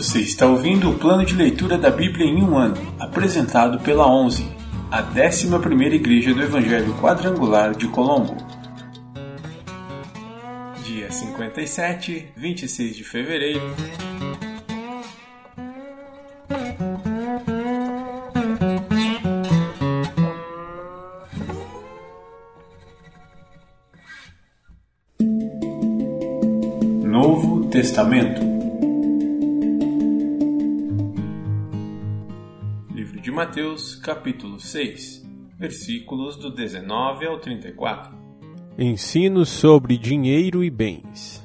Você está ouvindo o plano de leitura da Bíblia em um ano, apresentado pela 11, a 11 Igreja do Evangelho Quadrangular de Colombo. Dia 57, 26 de fevereiro. Novo Testamento Mateus, capítulo 6, versículos do 19 ao 34. Ensino sobre dinheiro e bens.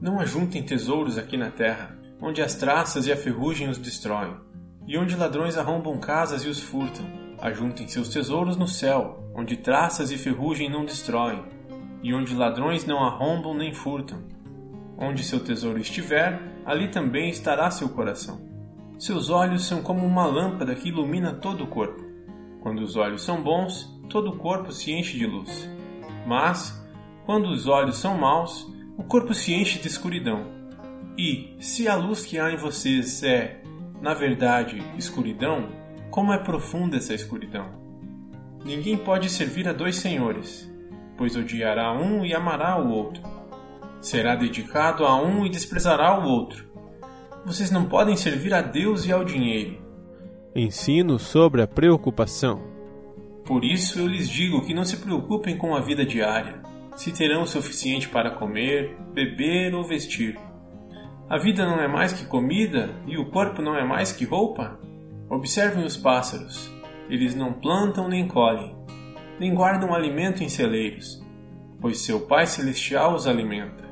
Não ajuntem tesouros aqui na terra, onde as traças e a ferrugem os destroem, e onde ladrões arrombam casas e os furtam. Ajuntem seus tesouros no céu, onde traças e ferrugem não destroem, e onde ladrões não arrombam nem furtam. Onde seu tesouro estiver, ali também estará seu coração. Seus olhos são como uma lâmpada que ilumina todo o corpo. Quando os olhos são bons, todo o corpo se enche de luz. Mas, quando os olhos são maus, o corpo se enche de escuridão. E, se a luz que há em vocês é, na verdade, escuridão, como é profunda essa escuridão? Ninguém pode servir a dois senhores, pois odiará um e amará o outro será dedicado a um e desprezará o outro. Vocês não podem servir a Deus e ao dinheiro. Ensino sobre a preocupação. Por isso eu lhes digo que não se preocupem com a vida diária, se terão o suficiente para comer, beber ou vestir. A vida não é mais que comida e o corpo não é mais que roupa? Observem os pássaros. Eles não plantam nem colhem, nem guardam alimento em celeiros, pois seu Pai Celestial os alimenta.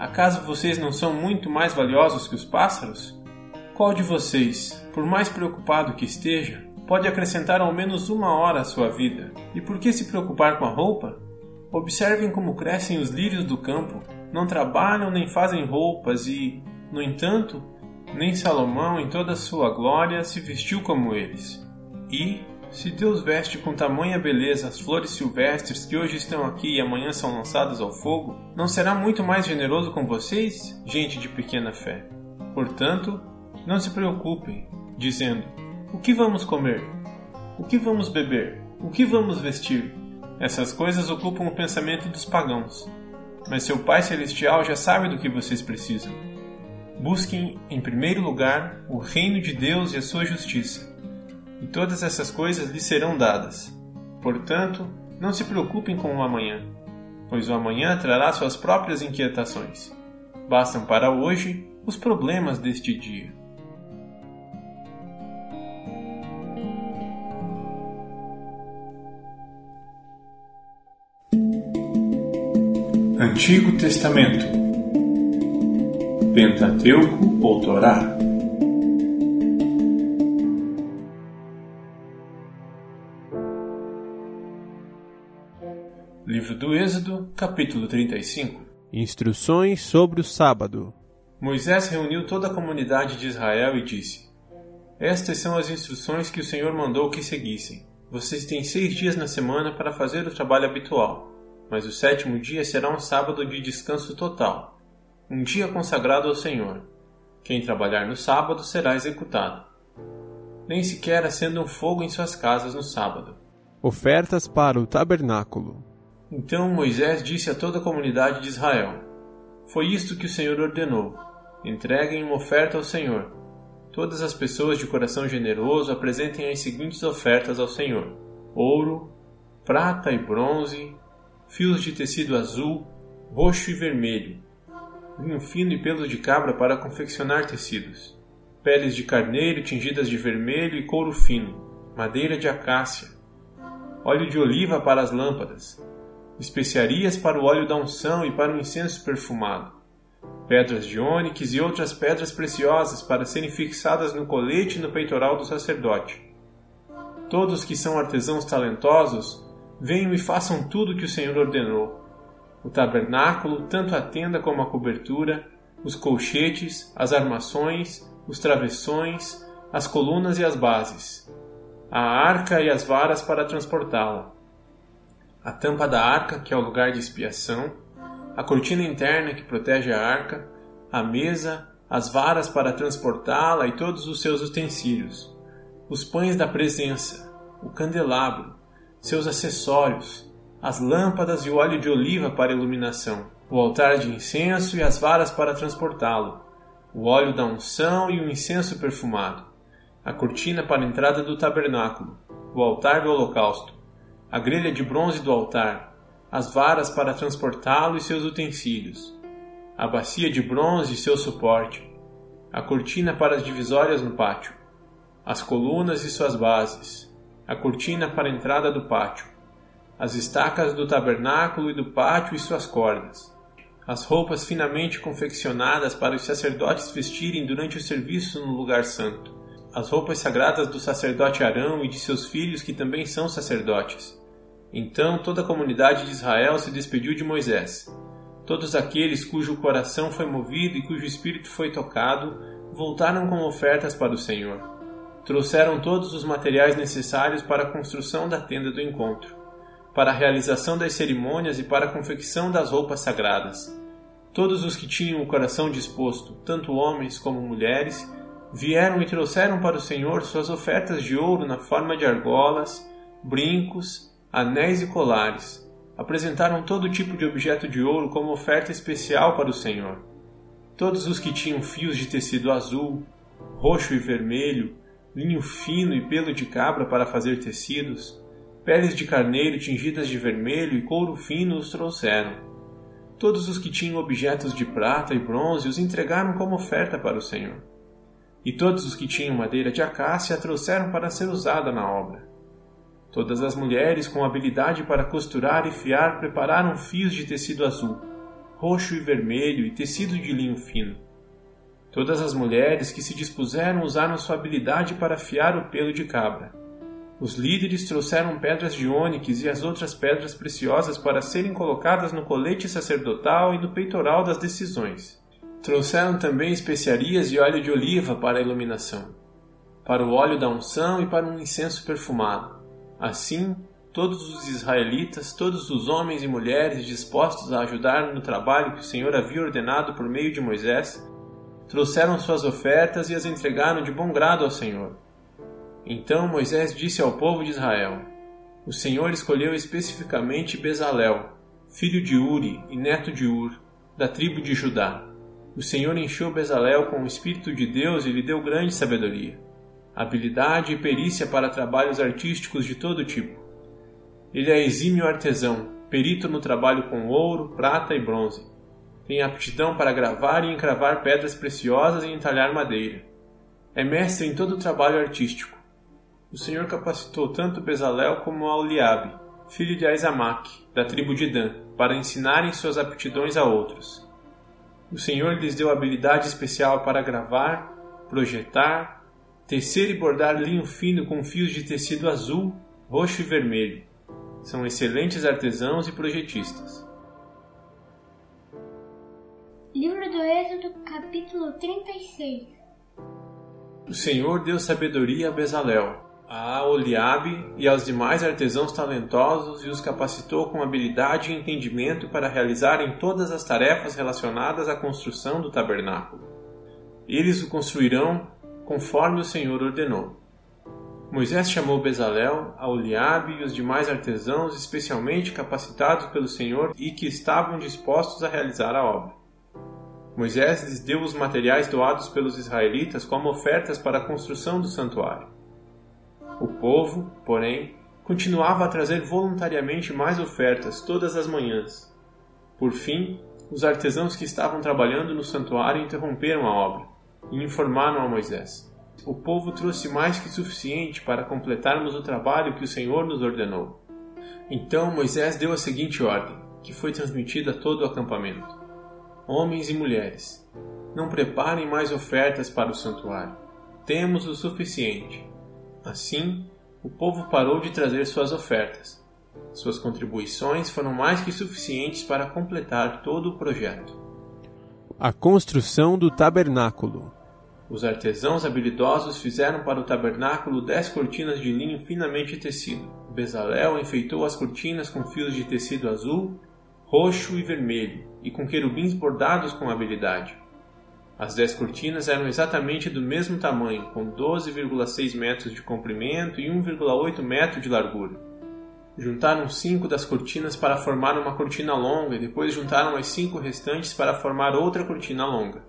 Acaso vocês não são muito mais valiosos que os pássaros? Qual de vocês, por mais preocupado que esteja, pode acrescentar ao menos uma hora à sua vida? E por que se preocupar com a roupa? Observem como crescem os lírios do campo, não trabalham nem fazem roupas e, no entanto, nem Salomão em toda sua glória se vestiu como eles. E, se Deus veste com tamanha beleza as flores silvestres que hoje estão aqui e amanhã são lançadas ao fogo, não será muito mais generoso com vocês, gente de pequena fé? Portanto, não se preocupem, dizendo: O que vamos comer? O que vamos beber? O que vamos vestir? Essas coisas ocupam o pensamento dos pagãos. Mas seu Pai Celestial já sabe do que vocês precisam. Busquem, em primeiro lugar, o reino de Deus e a sua justiça e todas essas coisas lhe serão dadas. Portanto, não se preocupem com o amanhã, pois o amanhã trará suas próprias inquietações. Bastam para hoje os problemas deste dia. Antigo Testamento Pentateuco ou Torá Livro do Êxodo, capítulo 35 Instruções sobre o sábado. Moisés reuniu toda a comunidade de Israel e disse: Estas são as instruções que o Senhor mandou que seguissem. Vocês têm seis dias na semana para fazer o trabalho habitual, mas o sétimo dia será um sábado de descanso total, um dia consagrado ao Senhor. Quem trabalhar no sábado será executado. Nem sequer acenda um fogo em suas casas no sábado. Ofertas para o tabernáculo. Então Moisés disse a toda a comunidade de Israel: Foi isto que o Senhor ordenou: entreguem uma oferta ao Senhor. Todas as pessoas de coração generoso apresentem as seguintes ofertas ao Senhor: ouro, prata e bronze, fios de tecido azul, roxo e vermelho, linho fino e pelos de cabra para confeccionar tecidos, peles de carneiro tingidas de vermelho e couro fino, madeira de acácia, óleo de oliva para as lâmpadas, especiarias para o óleo da unção e para o incenso perfumado, pedras de ônix e outras pedras preciosas para serem fixadas no colete e no peitoral do sacerdote. Todos que são artesãos talentosos, venham e façam tudo o que o Senhor ordenou. O tabernáculo, tanto a tenda como a cobertura, os colchetes, as armações, os travessões, as colunas e as bases, a arca e as varas para transportá-la a tampa da arca, que é o lugar de expiação, a cortina interna que protege a arca, a mesa, as varas para transportá-la e todos os seus utensílios, os pães da presença, o candelabro, seus acessórios, as lâmpadas e o óleo de oliva para iluminação, o altar de incenso e as varas para transportá-lo, o óleo da unção e o incenso perfumado, a cortina para a entrada do tabernáculo, o altar do holocausto, a grelha de bronze do altar, as varas para transportá-lo e seus utensílios, a bacia de bronze e seu suporte, a cortina para as divisórias no pátio, as colunas e suas bases, a cortina para a entrada do pátio, as estacas do tabernáculo e do pátio e suas cordas, as roupas finamente confeccionadas para os sacerdotes vestirem durante o serviço no lugar santo, as roupas sagradas do sacerdote Arão e de seus filhos que também são sacerdotes, então toda a comunidade de Israel se despediu de Moisés. Todos aqueles cujo coração foi movido e cujo espírito foi tocado voltaram com ofertas para o Senhor. Trouxeram todos os materiais necessários para a construção da tenda do encontro, para a realização das cerimônias e para a confecção das roupas sagradas. Todos os que tinham o coração disposto, tanto homens como mulheres, vieram e trouxeram para o Senhor suas ofertas de ouro na forma de argolas, brincos, anéis e colares. Apresentaram todo tipo de objeto de ouro como oferta especial para o Senhor. Todos os que tinham fios de tecido azul, roxo e vermelho, linho fino e pelo de cabra para fazer tecidos, peles de carneiro tingidas de vermelho e couro fino os trouxeram. Todos os que tinham objetos de prata e bronze os entregaram como oferta para o Senhor. E todos os que tinham madeira de acácia a trouxeram para ser usada na obra. Todas as mulheres com habilidade para costurar e fiar prepararam fios de tecido azul, roxo e vermelho e tecido de linho fino. Todas as mulheres que se dispuseram usaram sua habilidade para fiar o pelo de cabra. Os líderes trouxeram pedras de ônix e as outras pedras preciosas para serem colocadas no colete sacerdotal e no peitoral das decisões. Trouxeram também especiarias e óleo de oliva para a iluminação, para o óleo da unção e para um incenso perfumado. Assim, todos os israelitas, todos os homens e mulheres dispostos a ajudar no trabalho que o Senhor havia ordenado por meio de Moisés, trouxeram suas ofertas e as entregaram de bom grado ao Senhor. Então Moisés disse ao povo de Israel: O Senhor escolheu especificamente Bezalel, filho de Uri e neto de Ur, da tribo de Judá. O Senhor encheu Bezalel com o Espírito de Deus e lhe deu grande sabedoria habilidade e perícia para trabalhos artísticos de todo tipo. Ele é exímio artesão, perito no trabalho com ouro, prata e bronze. Tem aptidão para gravar e encravar pedras preciosas e entalhar madeira. É mestre em todo o trabalho artístico. O Senhor capacitou tanto Bezalel como Auliabe, filho de Aizamac, da tribo de Dan, para ensinarem suas aptidões a outros. O Senhor lhes deu habilidade especial para gravar, projetar, Tecer e bordar linho fino com fios de tecido azul, roxo e vermelho. São excelentes artesãos e projetistas. Livro do Êxodo, capítulo 36 O Senhor deu sabedoria a Bezalel, a Oliabe e aos demais artesãos talentosos e os capacitou com habilidade e entendimento para realizarem todas as tarefas relacionadas à construção do tabernáculo. Eles o construirão conforme o Senhor ordenou. Moisés chamou Bezalel, Auliabe e os demais artesãos especialmente capacitados pelo Senhor e que estavam dispostos a realizar a obra. Moisés lhes deu os materiais doados pelos israelitas como ofertas para a construção do santuário. O povo, porém, continuava a trazer voluntariamente mais ofertas todas as manhãs. Por fim, os artesãos que estavam trabalhando no santuário interromperam a obra e informaram a Moisés: O povo trouxe mais que suficiente para completarmos o trabalho que o Senhor nos ordenou. Então Moisés deu a seguinte ordem, que foi transmitida a todo o acampamento: Homens e mulheres, não preparem mais ofertas para o santuário. Temos o suficiente. Assim, o povo parou de trazer suas ofertas. Suas contribuições foram mais que suficientes para completar todo o projeto. A construção do tabernáculo. Os artesãos habilidosos fizeram para o tabernáculo dez cortinas de linho finamente tecido. Bezalel enfeitou as cortinas com fios de tecido azul, roxo e vermelho, e com querubins bordados com habilidade. As dez cortinas eram exatamente do mesmo tamanho, com 12,6 metros de comprimento e 1,8 metro de largura. Juntaram cinco das cortinas para formar uma cortina longa e depois juntaram as cinco restantes para formar outra cortina longa.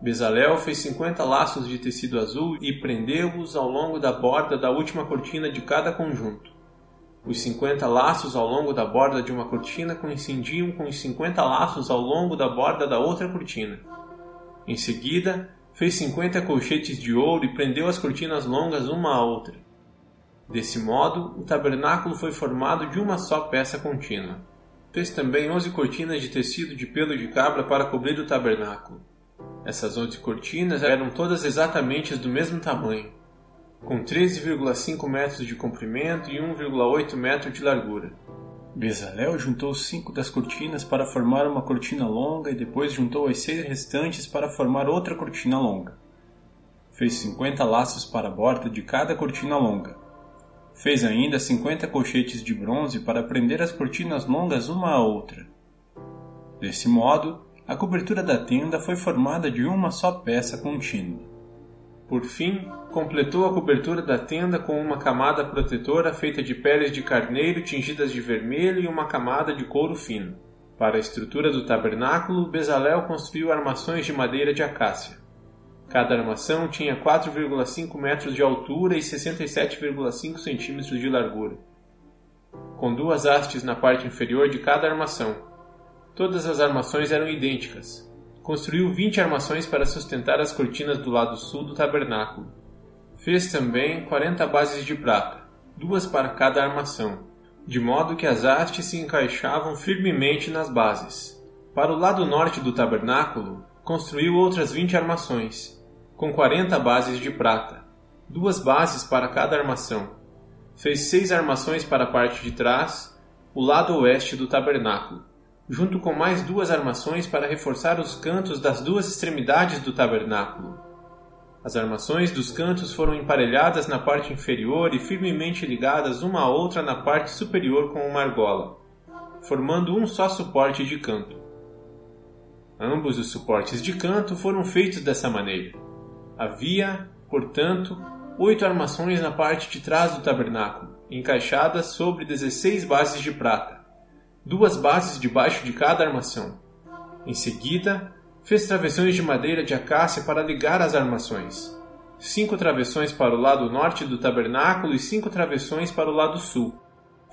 Bezalel fez 50 laços de tecido azul e prendeu-os ao longo da borda da última cortina de cada conjunto. Os 50 laços ao longo da borda de uma cortina coincidiam com os 50 laços ao longo da borda da outra cortina. Em seguida, fez 50 colchetes de ouro e prendeu as cortinas longas uma à outra. Desse modo, o tabernáculo foi formado de uma só peça contínua. Fez também 11 cortinas de tecido de pelo de cabra para cobrir o tabernáculo. Essas 11 cortinas eram todas exatamente do mesmo tamanho, com 13,5 metros de comprimento e 1,8 metro de largura. Bezalel juntou cinco das cortinas para formar uma cortina longa e depois juntou as seis restantes para formar outra cortina longa. Fez 50 laços para a borda de cada cortina longa. Fez ainda 50 colchetes de bronze para prender as cortinas longas uma à outra. Desse modo, a cobertura da tenda foi formada de uma só peça contínua. Por fim, completou a cobertura da tenda com uma camada protetora feita de peles de carneiro tingidas de vermelho e uma camada de couro fino. Para a estrutura do tabernáculo, Bezalel construiu armações de madeira de acácia. Cada armação tinha 4,5 metros de altura e 67,5 centímetros de largura, com duas hastes na parte inferior de cada armação, Todas as armações eram idênticas. Construiu vinte armações para sustentar as cortinas do lado sul do tabernáculo. Fez também quarenta bases de prata, duas para cada armação, de modo que as hastes se encaixavam firmemente nas bases. Para o lado norte do tabernáculo, construiu outras vinte armações, com quarenta bases de prata, duas bases para cada armação. Fez seis armações para a parte de trás, o lado oeste do tabernáculo junto com mais duas armações para reforçar os cantos das duas extremidades do tabernáculo. As armações dos cantos foram emparelhadas na parte inferior e firmemente ligadas uma à outra na parte superior com uma argola, formando um só suporte de canto. Ambos os suportes de canto foram feitos dessa maneira. Havia, portanto, oito armações na parte de trás do tabernáculo, encaixadas sobre dezesseis bases de prata duas bases debaixo de cada armação. Em seguida, fez travessões de madeira de acácia para ligar as armações. Cinco travessões para o lado norte do tabernáculo e cinco travessões para o lado sul.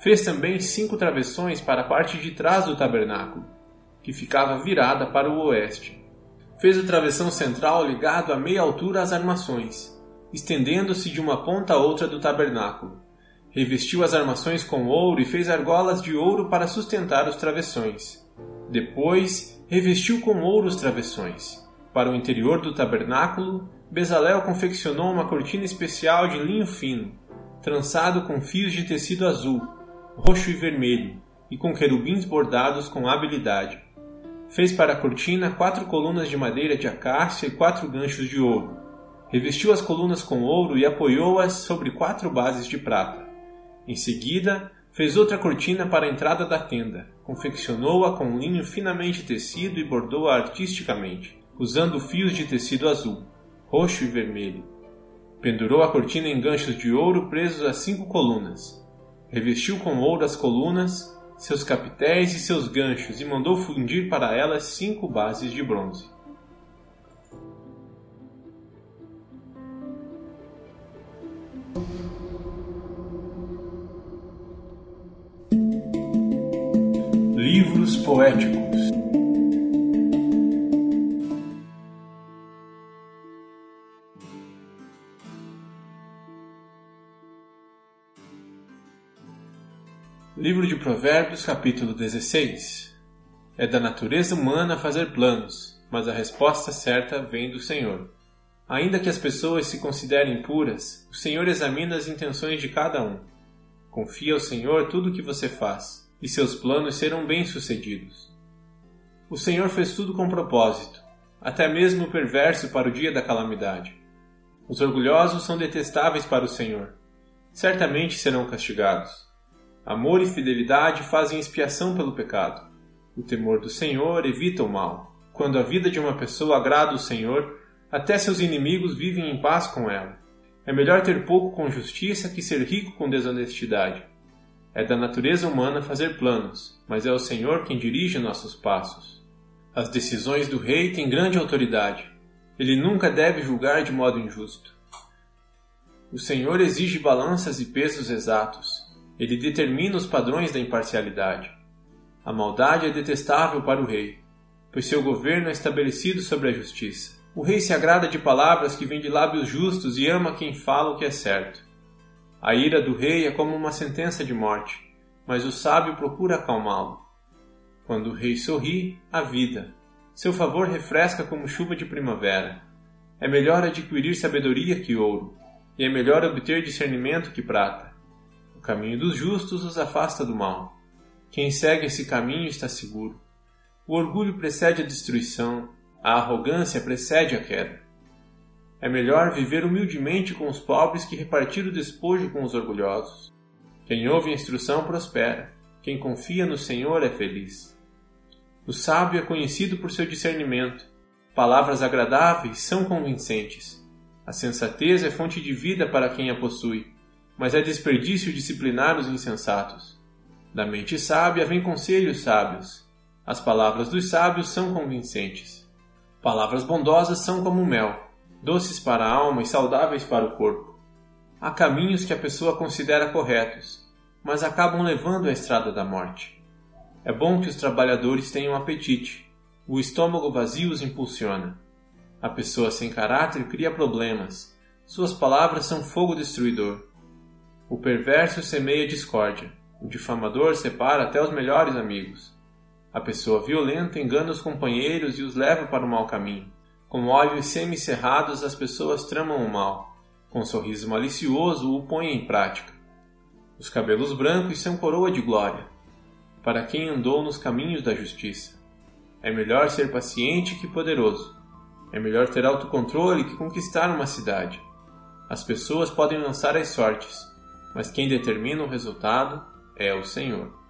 Fez também cinco travessões para a parte de trás do tabernáculo, que ficava virada para o oeste. Fez o travessão central ligado a meia altura às armações, estendendo-se de uma ponta a outra do tabernáculo. Revestiu as armações com ouro e fez argolas de ouro para sustentar os travessões. Depois, revestiu com ouro os travessões. Para o interior do tabernáculo, Bezalel confeccionou uma cortina especial de linho fino, trançado com fios de tecido azul, roxo e vermelho, e com querubins bordados com habilidade. Fez para a cortina quatro colunas de madeira de acácia e quatro ganchos de ouro. Revestiu as colunas com ouro e apoiou-as sobre quatro bases de prata. Em seguida, fez outra cortina para a entrada da tenda, confeccionou-a com linho finamente tecido e bordou-a artisticamente, usando fios de tecido azul, roxo e vermelho. Pendurou a cortina em ganchos de ouro presos a cinco colunas. Revestiu com ouro as colunas, seus capitéis e seus ganchos e mandou fundir para elas cinco bases de bronze. Livros poéticos. Livro de Provérbios, capítulo 16. É da natureza humana fazer planos, mas a resposta certa vem do Senhor. Ainda que as pessoas se considerem puras, o Senhor examina as intenções de cada um. Confia ao Senhor tudo o que você faz e seus planos serão bem-sucedidos. O Senhor fez tudo com propósito, até mesmo o perverso para o dia da calamidade. Os orgulhosos são detestáveis para o Senhor. Certamente serão castigados. Amor e fidelidade fazem expiação pelo pecado. O temor do Senhor evita o mal. Quando a vida de uma pessoa agrada o Senhor, até seus inimigos vivem em paz com ela. É melhor ter pouco com justiça que ser rico com desonestidade. É da natureza humana fazer planos, mas é o Senhor quem dirige nossos passos. As decisões do rei têm grande autoridade. Ele nunca deve julgar de modo injusto. O Senhor exige balanças e pesos exatos. Ele determina os padrões da imparcialidade. A maldade é detestável para o rei, pois seu governo é estabelecido sobre a justiça. O rei se agrada de palavras que vêm de lábios justos e ama quem fala o que é certo. A ira do rei é como uma sentença de morte, mas o sábio procura acalmá-lo. Quando o rei sorri, há vida. Seu favor refresca como chuva de primavera. É melhor adquirir sabedoria que ouro, e é melhor obter discernimento que prata. Caminho dos justos os afasta do mal. Quem segue esse caminho está seguro. O orgulho precede a destruição, a arrogância precede a queda. É melhor viver humildemente com os pobres que repartir o despojo com os orgulhosos. Quem ouve a instrução prospera, quem confia no Senhor é feliz. O sábio é conhecido por seu discernimento. Palavras agradáveis são convincentes. A sensatez é fonte de vida para quem a possui, mas é desperdício disciplinar os insensatos. Da mente sábia vem conselhos sábios. As palavras dos sábios são convincentes. Palavras bondosas são como mel, doces para a alma e saudáveis para o corpo. Há caminhos que a pessoa considera corretos, mas acabam levando à estrada da morte. É bom que os trabalhadores tenham apetite. O estômago vazio os impulsiona. A pessoa sem caráter cria problemas. Suas palavras são fogo destruidor. O perverso semeia discórdia. O difamador separa até os melhores amigos. A pessoa violenta engana os companheiros e os leva para o mau caminho. Com olhos semicerrados, as pessoas tramam o mal. Com um sorriso malicioso, o põem em prática. Os cabelos brancos são coroa de glória, para quem andou nos caminhos da justiça. É melhor ser paciente que poderoso. É melhor ter autocontrole que conquistar uma cidade. As pessoas podem lançar as sortes, mas quem determina o resultado é o Senhor.